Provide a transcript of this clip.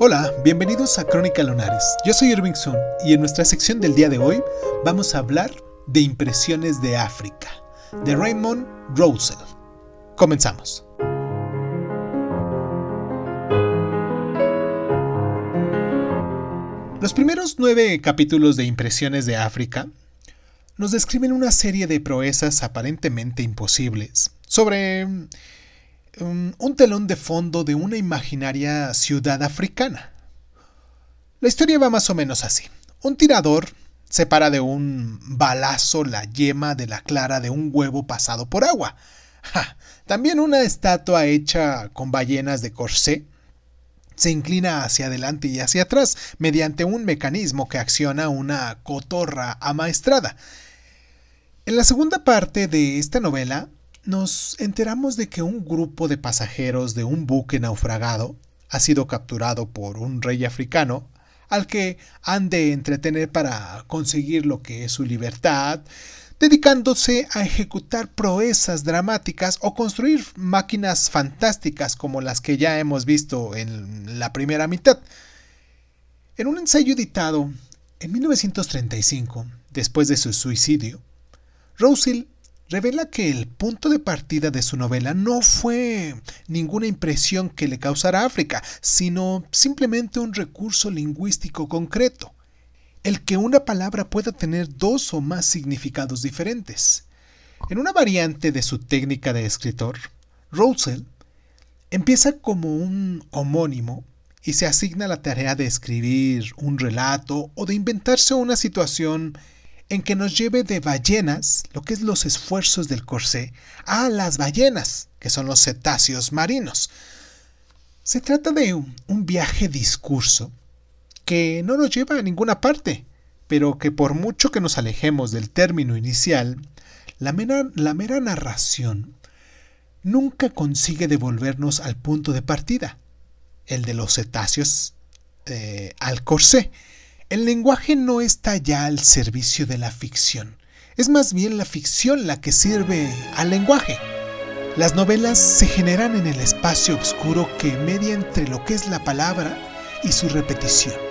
Hola, bienvenidos a Crónica Lunares. Yo soy Irving Sun y en nuestra sección del día de hoy vamos a hablar de impresiones de África, de Raymond Roussel. Comenzamos. Los primeros nueve capítulos de Impresiones de África nos describen una serie de proezas aparentemente imposibles sobre um, un telón de fondo de una imaginaria ciudad africana. La historia va más o menos así. Un tirador separa de un balazo la yema de la clara de un huevo pasado por agua. También una estatua hecha con ballenas de corsé se inclina hacia adelante y hacia atrás mediante un mecanismo que acciona una cotorra amaestrada. En la segunda parte de esta novela nos enteramos de que un grupo de pasajeros de un buque naufragado ha sido capturado por un rey africano al que han de entretener para conseguir lo que es su libertad, dedicándose a ejecutar proezas dramáticas o construir máquinas fantásticas como las que ya hemos visto en la primera mitad. En un ensayo editado en 1935, después de su suicidio, Roussel revela que el punto de partida de su novela no fue ninguna impresión que le causara África, sino simplemente un recurso lingüístico concreto el que una palabra pueda tener dos o más significados diferentes. En una variante de su técnica de escritor, Roussel empieza como un homónimo y se asigna la tarea de escribir un relato o de inventarse una situación en que nos lleve de ballenas, lo que es los esfuerzos del corsé, a las ballenas, que son los cetáceos marinos. Se trata de un viaje discurso que no nos lleva a ninguna parte, pero que por mucho que nos alejemos del término inicial, la mera, narración nunca consigue devolvernos al punto de partida, el de los cetáceos eh, al corsé. El lenguaje no está ya al servicio de la ficción, es más bien la ficción la que sirve al lenguaje. Las novelas se generan en el espacio oscuro que media entre lo que es la palabra y su repetición.